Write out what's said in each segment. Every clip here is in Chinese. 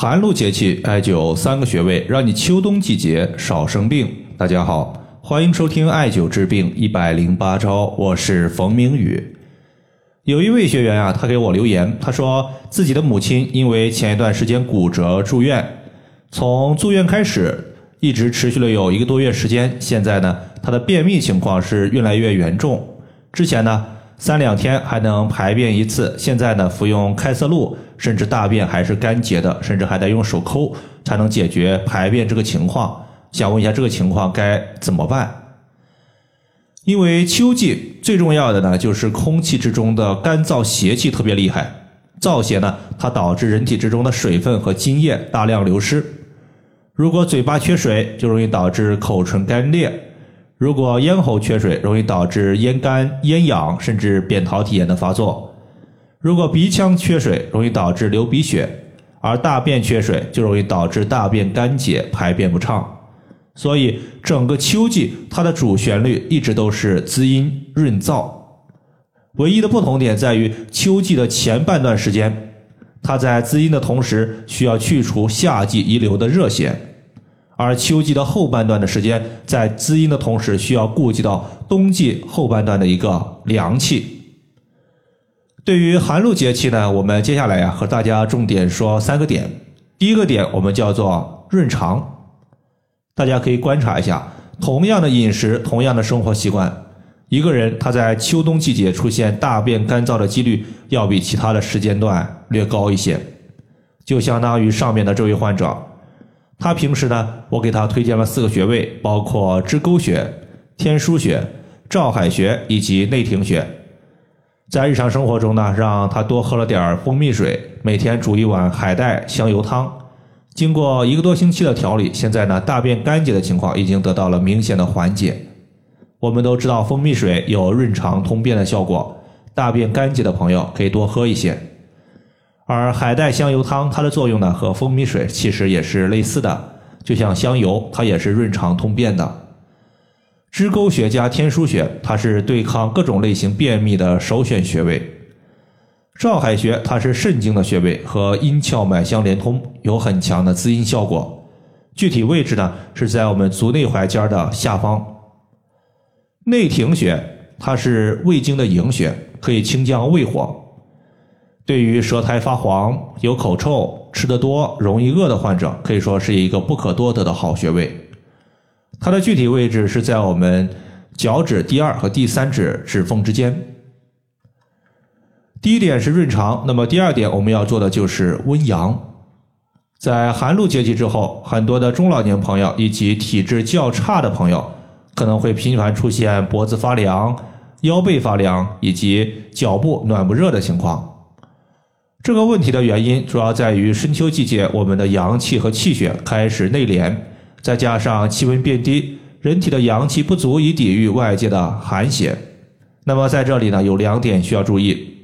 寒露节气，艾灸三个穴位，让你秋冬季节少生病。大家好，欢迎收听艾灸治病一百零八招，我是冯明宇。有一位学员啊，他给我留言，他说自己的母亲因为前一段时间骨折住院，从住院开始一直持续了有一个多月时间，现在呢，他的便秘情况是越来越严重。之前呢。三两天还能排便一次，现在呢服用开塞露，甚至大便还是干结的，甚至还得用手抠才能解决排便这个情况。想问一下，这个情况该怎么办？因为秋季最重要的呢，就是空气之中的干燥邪气特别厉害，燥邪呢它导致人体之中的水分和津液大量流失，如果嘴巴缺水，就容易导致口唇干裂。如果咽喉缺水，容易导致咽干、咽痒，甚至扁桃体炎的发作；如果鼻腔缺水，容易导致流鼻血；而大便缺水，就容易导致大便干结、排便不畅。所以，整个秋季它的主旋律一直都是滋阴润燥，唯一的不同点在于秋季的前半段时间，它在滋阴的同时，需要去除夏季遗留的热邪。而秋季的后半段的时间，在滋阴的同时，需要顾及到冬季后半段的一个凉气。对于寒露节气呢，我们接下来呀和大家重点说三个点。第一个点，我们叫做润肠。大家可以观察一下，同样的饮食，同样的生活习惯，一个人他在秋冬季节出现大便干燥的几率，要比其他的时间段略高一些。就相当于上面的这位患者。他平时呢，我给他推荐了四个穴位，包括支沟穴、天枢穴、照海穴以及内庭穴。在日常生活中呢，让他多喝了点蜂蜜水，每天煮一碗海带香油汤。经过一个多星期的调理，现在呢，大便干结的情况已经得到了明显的缓解。我们都知道蜂蜜水有润肠通便的效果，大便干结的朋友可以多喝一些。而海带香油汤，它的作用呢和蜂蜜水其实也是类似的，就像香油，它也是润肠通便的。支沟穴加天枢穴，它是对抗各种类型便秘的首选穴位。照海穴，它是肾经的穴位，和阴窍脉相连通，有很强的滋阴效果。具体位置呢是在我们足内踝尖的下方。内庭穴，它是胃经的营穴，可以清降胃火。对于舌苔发黄、有口臭、吃得多、容易饿的患者，可以说是一个不可多得的好穴位。它的具体位置是在我们脚趾第二和第三指指缝之间。第一点是润肠，那么第二点我们要做的就是温阳。在寒露节气之后，很多的中老年朋友以及体质较差的朋友，可能会频繁出现脖子发凉、腰背发凉以及脚部暖不热的情况。这个问题的原因主要在于深秋季节，我们的阳气和气血开始内敛，再加上气温变低，人体的阳气不足以抵御外界的寒邪。那么在这里呢，有两点需要注意。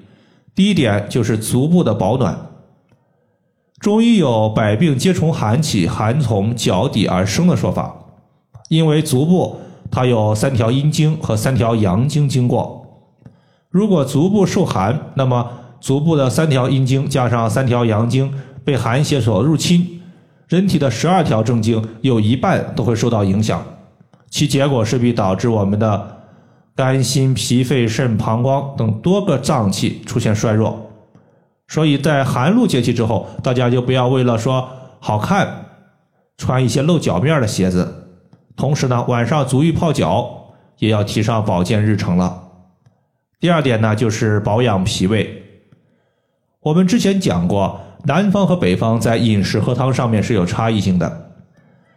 第一点就是足部的保暖。中医有“百病皆从寒起，寒从脚底而生”的说法，因为足部它有三条阴经和三条阳经经过，如果足部受寒，那么足部的三条阴经加上三条阳经被寒邪所入侵，人体的十二条正经有一半都会受到影响，其结果势必导致我们的肝、心、脾、肺、肾、膀胱等多个脏器出现衰弱。所以在寒露节气之后，大家就不要为了说好看穿一些露脚面的鞋子，同时呢，晚上足浴泡脚也要提上保健日程了。第二点呢，就是保养脾胃。我们之前讲过，南方和北方在饮食喝汤上面是有差异性的。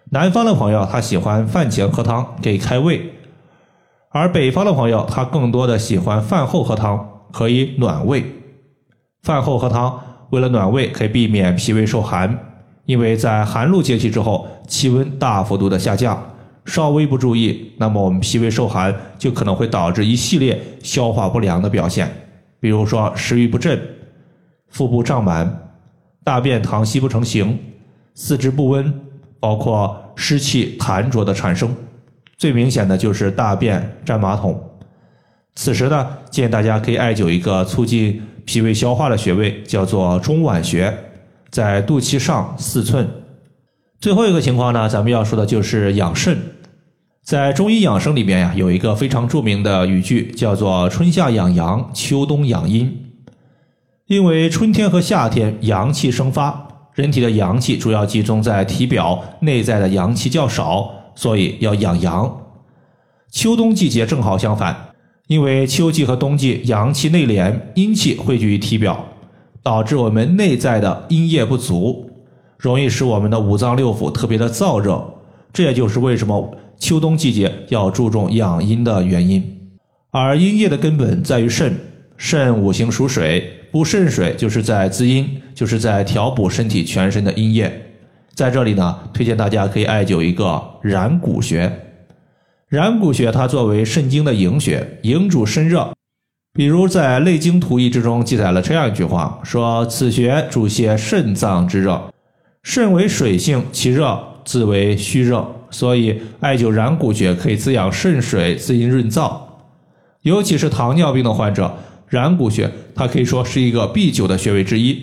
南方的朋友他喜欢饭前喝汤给开胃，而北方的朋友他更多的喜欢饭后喝汤可以暖胃。饭后喝汤为了暖胃，可以避免脾胃受寒，因为在寒露节气之后，气温大幅度的下降，稍微不注意，那么我们脾胃受寒就可能会导致一系列消化不良的表现，比如说食欲不振。腹部胀满，大便溏稀不成形，四肢不温，包括湿气痰浊的产生，最明显的就是大便沾马桶。此时呢，建议大家可以艾灸一个促进脾胃消化的穴位，叫做中脘穴。在肚脐上四寸。最后一个情况呢，咱们要说的就是养肾。在中医养生里边呀，有一个非常著名的语句，叫做“春夏养阳，秋冬养阴”。因为春天和夏天阳气生发，人体的阳气主要集中在体表，内在的阳气较少，所以要养阳。秋冬季节正好相反，因为秋季和冬季阳气内敛，阴气汇聚于体表，导致我们内在的阴液不足，容易使我们的五脏六腑特别的燥热。这也就是为什么秋冬季节要注重养阴的原因。而阴液的根本在于肾，肾五行属水。补肾水就是在滋阴，就是在调补身体全身的阴液。在这里呢，推荐大家可以艾灸一个然谷穴。然谷穴它作为肾经的营穴，营主身热。比如在《内经图义》之中记载了这样一句话，说此穴主泻肾脏之热。肾为水性，其热自为虚热，所以艾灸然谷穴可以滋养肾水，滋阴润燥。尤其是糖尿病的患者。然谷穴，它可以说是一个必灸的穴位之一。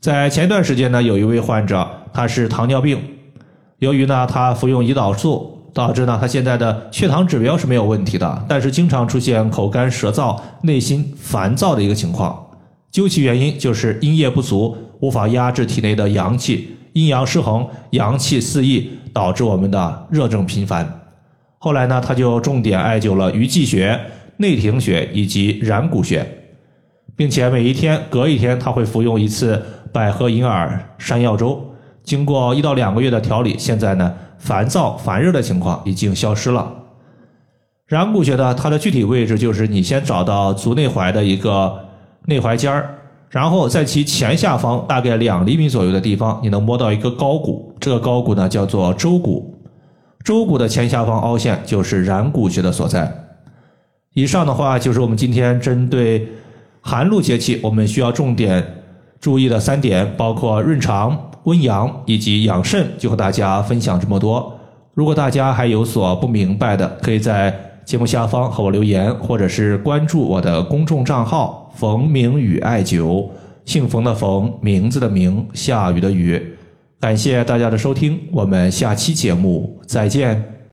在前段时间呢，有一位患者，他是糖尿病，由于呢他服用胰岛素，导致呢他现在的血糖指标是没有问题的，但是经常出现口干舌燥、内心烦躁的一个情况。究其原因，就是阴液不足，无法压制体内的阳气，阴阳失衡，阳气四溢，导致我们的热症频繁。后来呢，他就重点艾灸了鱼际穴。内庭穴以及然谷穴，并且每一天隔一天他会服用一次百合银耳山药粥。经过一到两个月的调理，现在呢烦躁烦热的情况已经消失了。然谷穴呢，它的具体位置就是你先找到足内踝的一个内踝尖儿，然后在其前下方大概两厘米左右的地方，你能摸到一个高骨，这个高骨呢叫做舟骨，舟骨的前下方凹陷就是然谷穴的所在。以上的话就是我们今天针对寒露节气我们需要重点注意的三点，包括润肠、温阳以及养肾，就和大家分享这么多。如果大家还有所不明白的，可以在节目下方和我留言，或者是关注我的公众账号“冯明宇艾灸”，姓冯的冯，名字的名，下雨的雨。感谢大家的收听，我们下期节目再见。